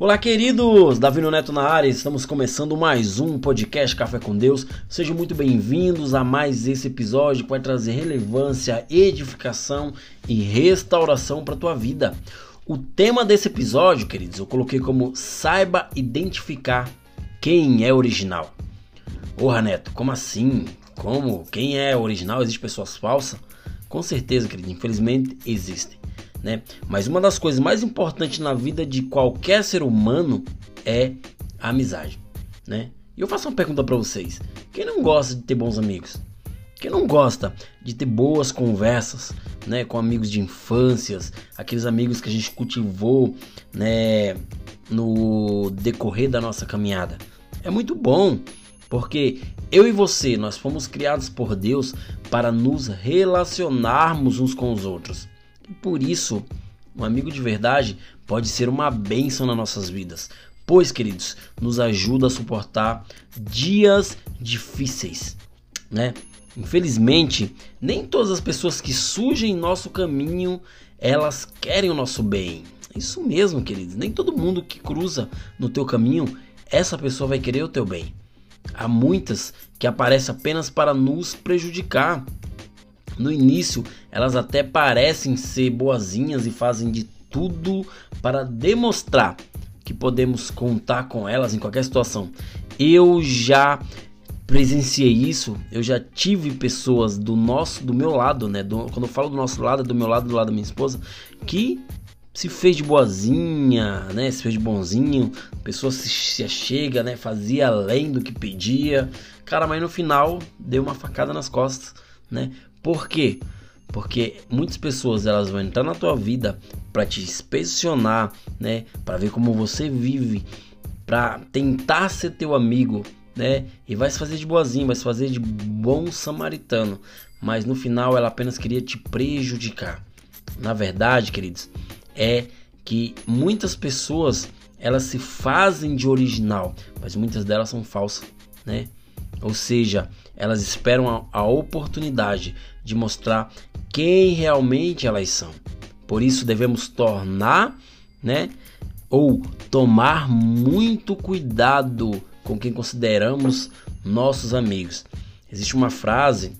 Olá, queridos! Davi Neto na área, estamos começando mais um podcast Café com Deus. Sejam muito bem-vindos a mais esse episódio que vai trazer relevância, edificação e restauração para a tua vida. O tema desse episódio, queridos, eu coloquei como saiba identificar quem é original. Porra, Neto, como assim? Como? Quem é original? Existem pessoas falsas? Com certeza, querido, infelizmente existem né? Mas uma das coisas mais importantes na vida de qualquer ser humano é a amizade, né? E eu faço uma pergunta para vocês: quem não gosta de ter bons amigos? Quem não gosta de ter boas conversas, né, com amigos de infâncias, aqueles amigos que a gente cultivou, né, no decorrer da nossa caminhada? É muito bom, porque eu e você, nós fomos criados por Deus para nos relacionarmos uns com os outros. Por isso, um amigo de verdade pode ser uma bênção nas nossas vidas, pois, queridos, nos ajuda a suportar dias difíceis, né? Infelizmente, nem todas as pessoas que surgem em nosso caminho, elas querem o nosso bem. Isso mesmo, queridos. Nem todo mundo que cruza no teu caminho, essa pessoa vai querer o teu bem. Há muitas que aparecem apenas para nos prejudicar. No início, elas até parecem ser boazinhas e fazem de tudo para demonstrar que podemos contar com elas em qualquer situação. Eu já presenciei isso, eu já tive pessoas do nosso, do meu lado, né? Do, quando eu falo do nosso lado, é do meu lado, do lado da minha esposa, que se fez de boazinha, né? Se fez de bonzinho, a pessoa se, se chega, né? Fazia além do que pedia, cara, mas no final deu uma facada nas costas, né? Por quê? Porque muitas pessoas elas vão entrar na tua vida para te inspecionar, né? Para ver como você vive, para tentar ser teu amigo, né? E vai se fazer de boazinho, vai se fazer de bom samaritano, mas no final ela apenas queria te prejudicar. Na verdade, queridos, é que muitas pessoas elas se fazem de original, mas muitas delas são falsas, né? Ou seja, elas esperam a, a oportunidade de mostrar quem realmente elas são. Por isso devemos tornar, né, ou tomar muito cuidado com quem consideramos nossos amigos. Existe uma frase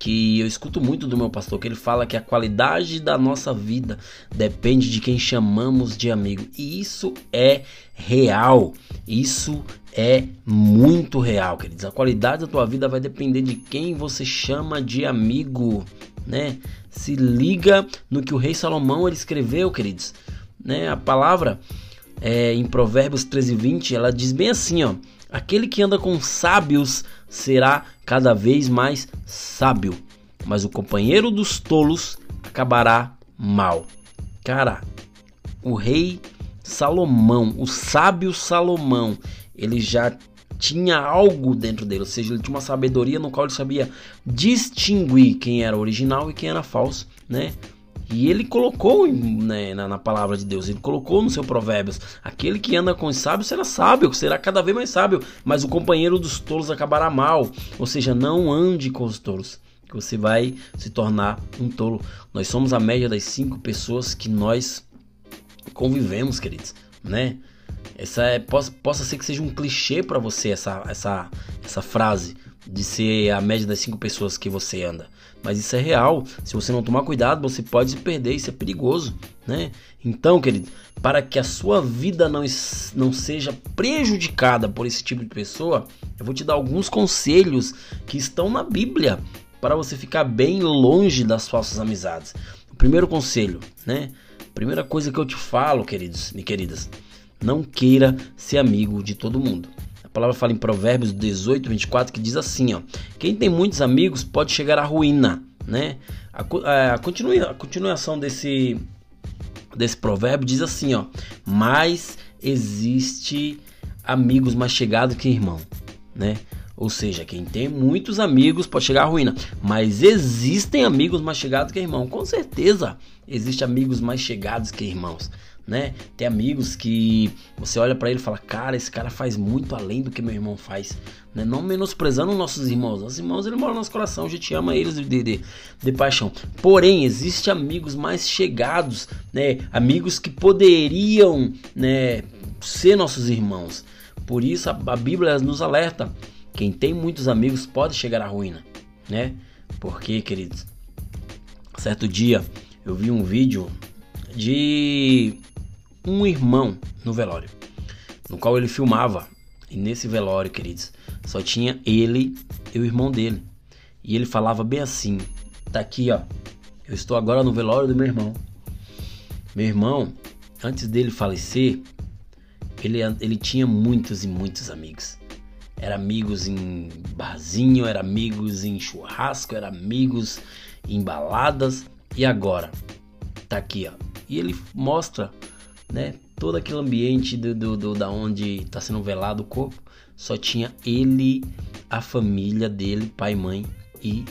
que eu escuto muito do meu pastor, que ele fala que a qualidade da nossa vida depende de quem chamamos de amigo. E isso é real. Isso é muito real, queridos. A qualidade da tua vida vai depender de quem você chama de amigo, né? Se liga no que o rei Salomão ele escreveu, queridos. Né? A palavra é, em Provérbios 13, 20, ela diz bem assim, ó. Aquele que anda com sábios será cada vez mais sábio, mas o companheiro dos tolos acabará mal. Cara, o rei Salomão, o sábio Salomão, ele já tinha algo dentro dele, ou seja, ele tinha uma sabedoria no qual ele sabia distinguir quem era original e quem era falso, né? E ele colocou né, na, na, palavra de Deus, ele colocou no seu provérbios: aquele que anda com os sábios será sábio, será cada vez mais sábio, mas o companheiro dos tolos acabará mal. Ou seja, não ande com os tolos, que você vai se tornar um tolo. Nós somos a média das cinco pessoas que nós convivemos, queridos, né? Essa é, possa, possa ser que seja um clichê para você essa, essa, essa frase de ser a média das cinco pessoas que você anda. Mas isso é real. Se você não tomar cuidado, você pode se perder. Isso é perigoso, né? Então, querido, para que a sua vida não, não seja prejudicada por esse tipo de pessoa, eu vou te dar alguns conselhos que estão na Bíblia para você ficar bem longe das falsas amizades. O primeiro conselho, né? Primeira coisa que eu te falo, queridos e queridas, não queira ser amigo de todo mundo. A palavra fala em Provérbios 18, 24 que diz assim: ó, quem tem muitos amigos pode chegar à ruína. Né? A, a, a, a continuação desse, desse provérbio diz assim: ó, mas existe amigos mais chegados que irmão. Né? Ou seja, quem tem muitos amigos pode chegar à ruína, mas existem amigos mais chegados que irmão. Com certeza, existem amigos mais chegados que irmãos né? Tem amigos que você olha para ele e fala: "Cara, esse cara faz muito além do que meu irmão faz", né? Não menosprezando nossos irmãos. Nossos irmãos, ele mora no nosso coração, a gente ama eles de, de, de paixão. Porém, existe amigos mais chegados, né? Amigos que poderiam, né, ser nossos irmãos. Por isso a, a Bíblia nos alerta: quem tem muitos amigos pode chegar à ruína, né? Porque, queridos, certo dia eu vi um vídeo de um irmão no velório, no qual ele filmava. E nesse velório, queridos, só tinha ele e o irmão dele. E ele falava bem assim: tá aqui, ó. Eu estou agora no velório do meu irmão. Meu irmão, antes dele falecer, ele, ele tinha muitos e muitos amigos. Era amigos em barzinho, era amigos em churrasco, era amigos em baladas. E agora? Tá aqui, ó. E ele mostra né? Todo aquele ambiente do, do, do da onde está sendo velado o corpo, só tinha ele, a família dele, pai, mãe e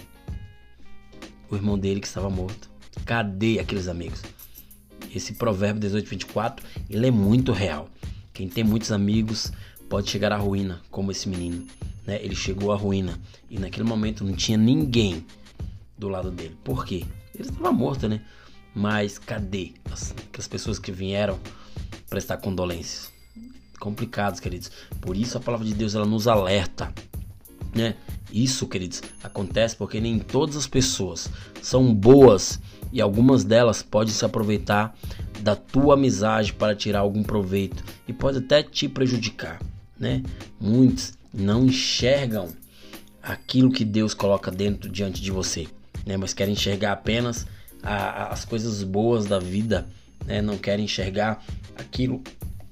o irmão dele que estava morto. Cadê aqueles amigos? Esse provérbio 18:24, ele é muito real. Quem tem muitos amigos pode chegar à ruína, como esse menino, né? Ele chegou à ruína e naquele momento não tinha ninguém do lado dele. Por quê? Ele estava morto, né? Mas cadê as, as pessoas que vieram prestar condolências? Complicados, queridos. Por isso a palavra de Deus ela nos alerta, né? Isso, queridos, acontece porque nem todas as pessoas são boas e algumas delas podem se aproveitar da tua amizade para tirar algum proveito e pode até te prejudicar, né? Muitos não enxergam aquilo que Deus coloca dentro diante de você, né? Mas querem enxergar apenas a, as coisas boas da vida, né? não querem enxergar aquilo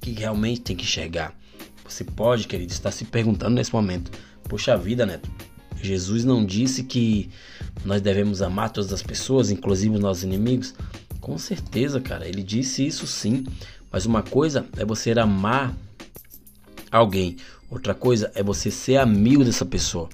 que realmente tem que enxergar. Você pode, querido, estar se perguntando nesse momento: Poxa vida, Neto, Jesus não disse que nós devemos amar todas as pessoas, inclusive os nossos inimigos? Com certeza, cara, ele disse isso sim. Mas uma coisa é você amar alguém, outra coisa é você ser amigo dessa pessoa.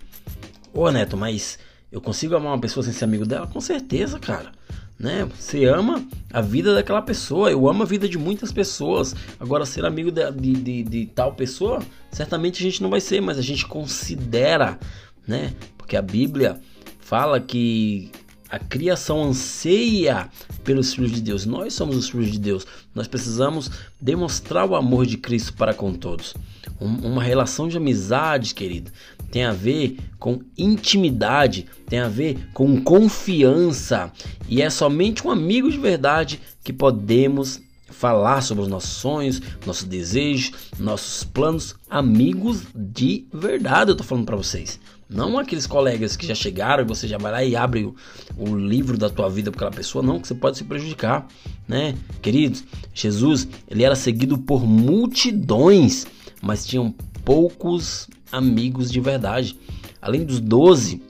Ô Neto, mas eu consigo amar uma pessoa sem ser amigo dela? Com certeza, cara né? Você ama a vida daquela pessoa. Eu amo a vida de muitas pessoas. Agora, ser amigo de, de, de, de, tal pessoa, certamente a gente não vai ser, mas a gente considera, né? Porque a Bíblia fala que a criação anseia pelos filhos de Deus. Nós somos os filhos de Deus. Nós precisamos demonstrar o amor de Cristo para com todos. Um, uma relação de amizade, querido, tem a ver com intimidade, tem a ver com confiança. E é somente um amigo de verdade que podemos falar sobre os nossos sonhos, nossos desejos, nossos planos, amigos de verdade, eu tô falando para vocês. Não aqueles colegas que já chegaram e você já vai lá e abre o, o livro da tua vida para aquela pessoa, não, que você pode se prejudicar, né? Queridos, Jesus, ele era seguido por multidões, mas tinham poucos amigos de verdade. Além dos 12,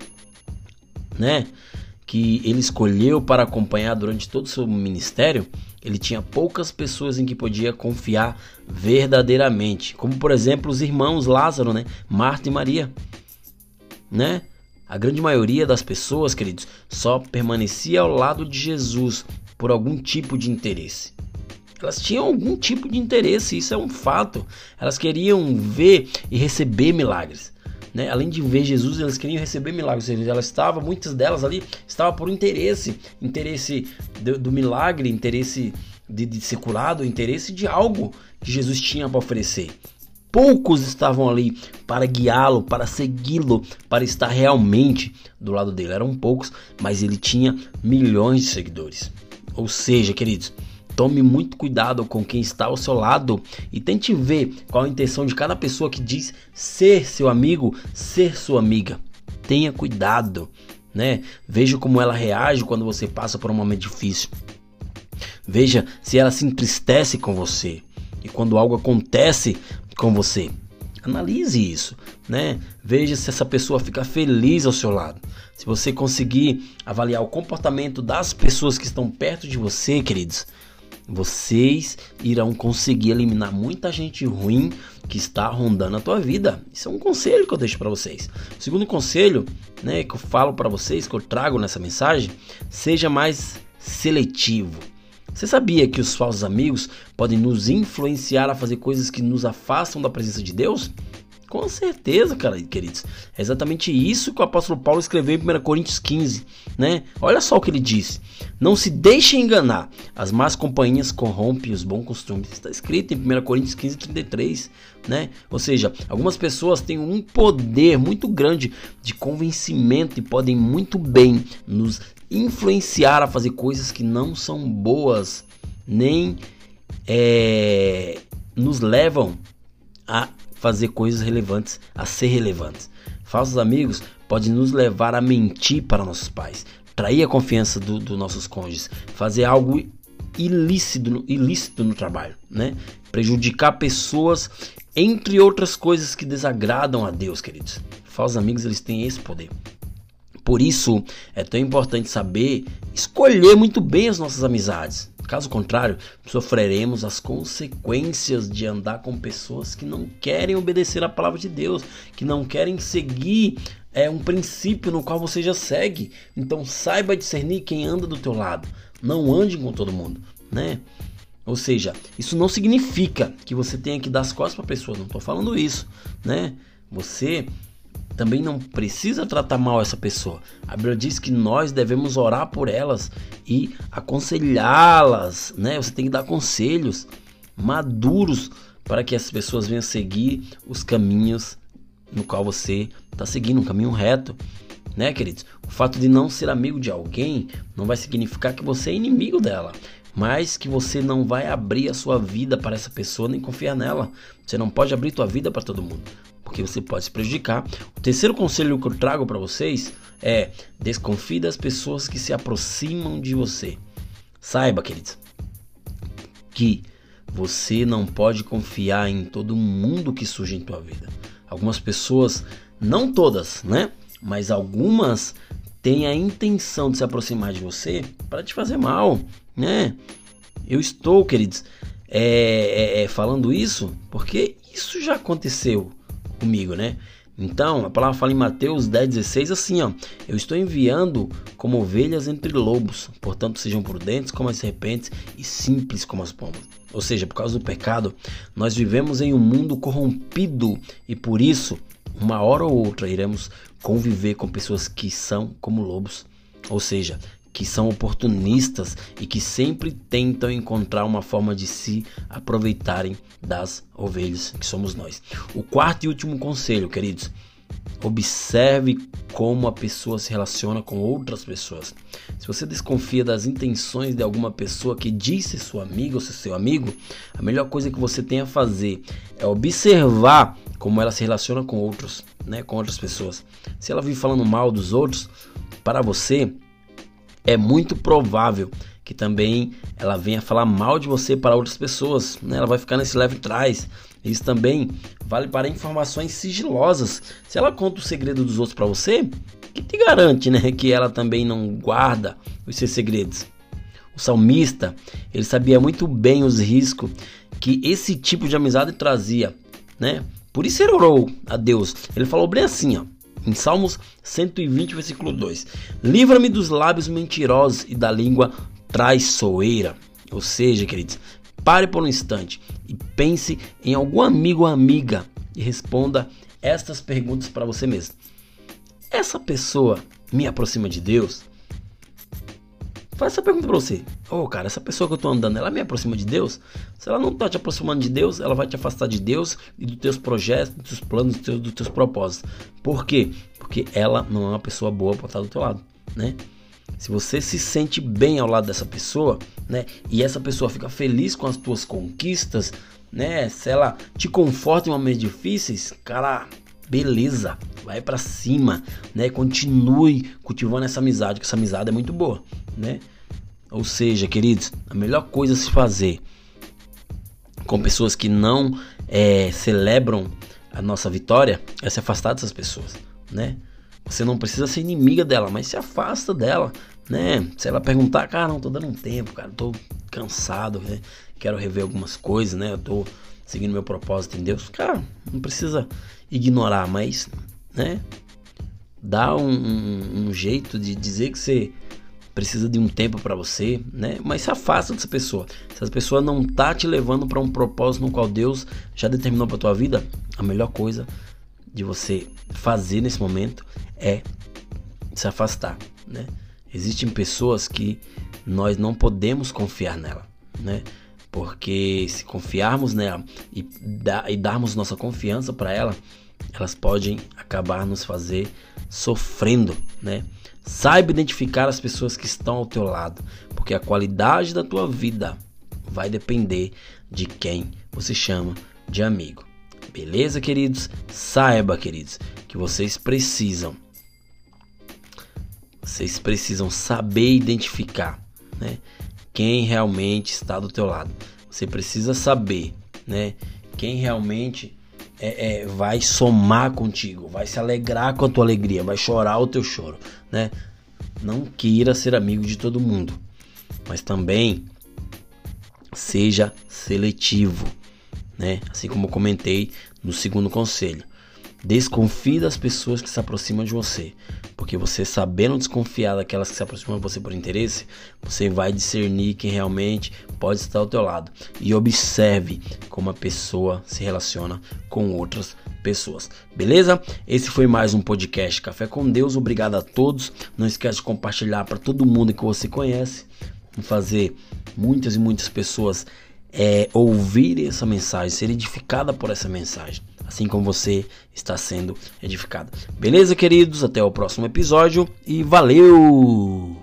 né, que ele escolheu para acompanhar durante todo o seu ministério, ele tinha poucas pessoas em que podia confiar verdadeiramente, como por exemplo os irmãos Lázaro, né, Marta e Maria, né? A grande maioria das pessoas, queridos, só permanecia ao lado de Jesus por algum tipo de interesse. Elas tinham algum tipo de interesse, isso é um fato. Elas queriam ver e receber milagres. Né? Além de ver Jesus, elas queriam receber milagres. Elas estavam, muitas delas ali, estavam por interesse, interesse do, do milagre, interesse de, de ser curado, interesse de algo que Jesus tinha para oferecer. Poucos estavam ali para guiá-lo, para segui-lo, para estar realmente do lado dele. Eram poucos, mas ele tinha milhões de seguidores. Ou seja, queridos, Tome muito cuidado com quem está ao seu lado e tente ver qual a intenção de cada pessoa que diz ser seu amigo, ser sua amiga. Tenha cuidado, né? Veja como ela reage quando você passa por um momento difícil. Veja se ela se entristece com você e quando algo acontece com você. Analise isso, né? Veja se essa pessoa fica feliz ao seu lado. Se você conseguir avaliar o comportamento das pessoas que estão perto de você, queridos, vocês irão conseguir eliminar muita gente ruim que está rondando a tua vida. Isso é um conselho que eu deixo para vocês. O segundo conselho, né, que eu falo para vocês, que eu trago nessa mensagem, seja mais seletivo. Você sabia que os falsos amigos podem nos influenciar a fazer coisas que nos afastam da presença de Deus? Com certeza, cara, queridos. É exatamente isso que o apóstolo Paulo escreveu em 1 Coríntios 15, né? Olha só o que ele disse. Não se deixe enganar. As más companhias corrompem os bons costumes. Está escrito em 1 Coríntios 15, 33, né? Ou seja, algumas pessoas têm um poder muito grande de convencimento e podem muito bem nos influenciar a fazer coisas que não são boas, nem é, nos levam a fazer coisas relevantes, a ser relevantes. Falsos amigos podem nos levar a mentir para nossos pais, trair a confiança dos do nossos cônjuges, fazer algo ilícito, ilícito no trabalho, né? Prejudicar pessoas, entre outras coisas que desagradam a Deus, queridos. Falsos amigos, eles têm esse poder. Por isso, é tão importante saber escolher muito bem as nossas amizades. Caso contrário, sofreremos as consequências de andar com pessoas que não querem obedecer a palavra de Deus, que não querem seguir é um princípio no qual você já segue. Então saiba discernir quem anda do teu lado. Não ande com todo mundo, né? Ou seja, isso não significa que você tenha que dar as costas para a pessoa. Não estou falando isso, né? Você também não precisa tratar mal essa pessoa. A Bíblia diz que nós devemos orar por elas e aconselhá-las, né? Você tem que dar conselhos maduros para que as pessoas venham seguir os caminhos no qual você está seguindo, um caminho reto, né, queridos? O fato de não ser amigo de alguém não vai significar que você é inimigo dela, mas que você não vai abrir a sua vida para essa pessoa nem confiar nela. Você não pode abrir tua vida para todo mundo porque você pode se prejudicar. O terceiro conselho que eu trago para vocês é desconfie das pessoas que se aproximam de você. Saiba, queridos, que você não pode confiar em todo mundo que surge em tua vida. Algumas pessoas, não todas, né? Mas algumas têm a intenção de se aproximar de você para te fazer mal, né? Eu estou, queridos, é, é, é, falando isso porque isso já aconteceu comigo, né? Então, a palavra fala em Mateus 10,16 assim, ó. Eu estou enviando como ovelhas entre lobos, portanto sejam prudentes como as serpentes e simples como as pombas. Ou seja, por causa do pecado, nós vivemos em um mundo corrompido e por isso, uma hora ou outra, iremos conviver com pessoas que são como lobos. Ou seja, que são oportunistas e que sempre tentam encontrar uma forma de se aproveitarem das ovelhas que somos nós. O quarto e último conselho, queridos, observe como a pessoa se relaciona com outras pessoas. Se você desconfia das intenções de alguma pessoa que diz ser sua amiga ou seu amigo, a melhor coisa que você tem a fazer é observar como ela se relaciona com outros, né, com outras pessoas. Se ela vive falando mal dos outros, para você é muito provável que também ela venha falar mal de você para outras pessoas, né? Ela vai ficar nesse leve trás. Isso também vale para informações sigilosas. Se ela conta o segredo dos outros para você, que te garante, né, que ela também não guarda os seus segredos? O salmista, ele sabia muito bem os riscos que esse tipo de amizade trazia, né? Por isso ele orou a Deus. Ele falou bem assim, ó: em Salmos 120, versículo 2: Livra-me dos lábios mentirosos e da língua traiçoeira. Ou seja, queridos, pare por um instante e pense em algum amigo ou amiga e responda estas perguntas para você mesmo. Essa pessoa me aproxima de Deus? Faz essa pergunta pra você. Ô, oh, cara, essa pessoa que eu tô andando, ela me aproxima de Deus? Se ela não tá te aproximando de Deus, ela vai te afastar de Deus e dos teus projetos, dos teus planos, dos teus, dos teus propósitos. Por quê? Porque ela não é uma pessoa boa pra estar do teu lado, né? Se você se sente bem ao lado dessa pessoa, né? E essa pessoa fica feliz com as tuas conquistas, né? Se ela te conforta em momentos difíceis, cara, beleza, vai para cima, né? Continue cultivando essa amizade, que essa amizade é muito boa, né? Ou seja, queridos, a melhor coisa a se fazer com pessoas que não é, celebram a nossa vitória é se afastar dessas pessoas, né? Você não precisa ser inimiga dela, mas se afasta dela, né? Se ela perguntar, cara, não tô dando um tempo, cara, tô cansado, né? quero rever algumas coisas, né? Eu tô seguindo meu propósito em Deus. Cara, não precisa ignorar, mas, né? Dá um, um, um jeito de dizer que você precisa de um tempo para você, né? Mas se afasta dessa pessoa. Se essa pessoa não tá te levando para um propósito no qual Deus já determinou para tua vida, a melhor coisa de você fazer nesse momento é se afastar, né? Existem pessoas que nós não podemos confiar nela, né? Porque se confiarmos nela e, dar, e darmos nossa confiança para ela, elas podem acabar nos fazer sofrendo, né? Saiba identificar as pessoas que estão ao teu lado, porque a qualidade da tua vida vai depender de quem você chama de amigo. Beleza, queridos? Saiba, queridos, que vocês precisam vocês precisam saber identificar, né? Quem realmente está do teu lado. Você precisa saber, né? Quem realmente é, é, vai somar contigo, vai se alegrar com a tua alegria, vai chorar o teu choro, né? Não queira ser amigo de todo mundo, mas também seja seletivo, né? Assim como eu comentei no segundo conselho. Desconfie das pessoas que se aproximam de você, porque você sabendo desconfiar daquelas que se aproximam de você por interesse, você vai discernir quem realmente pode estar ao teu lado e observe como a pessoa se relaciona com outras pessoas. Beleza? Esse foi mais um podcast Café com Deus. Obrigado a todos. Não esquece de compartilhar para todo mundo que você conhece. Fazer muitas e muitas pessoas é, ouvirem essa mensagem, ser edificada por essa mensagem assim como você está sendo edificado. Beleza, queridos? Até o próximo episódio e valeu!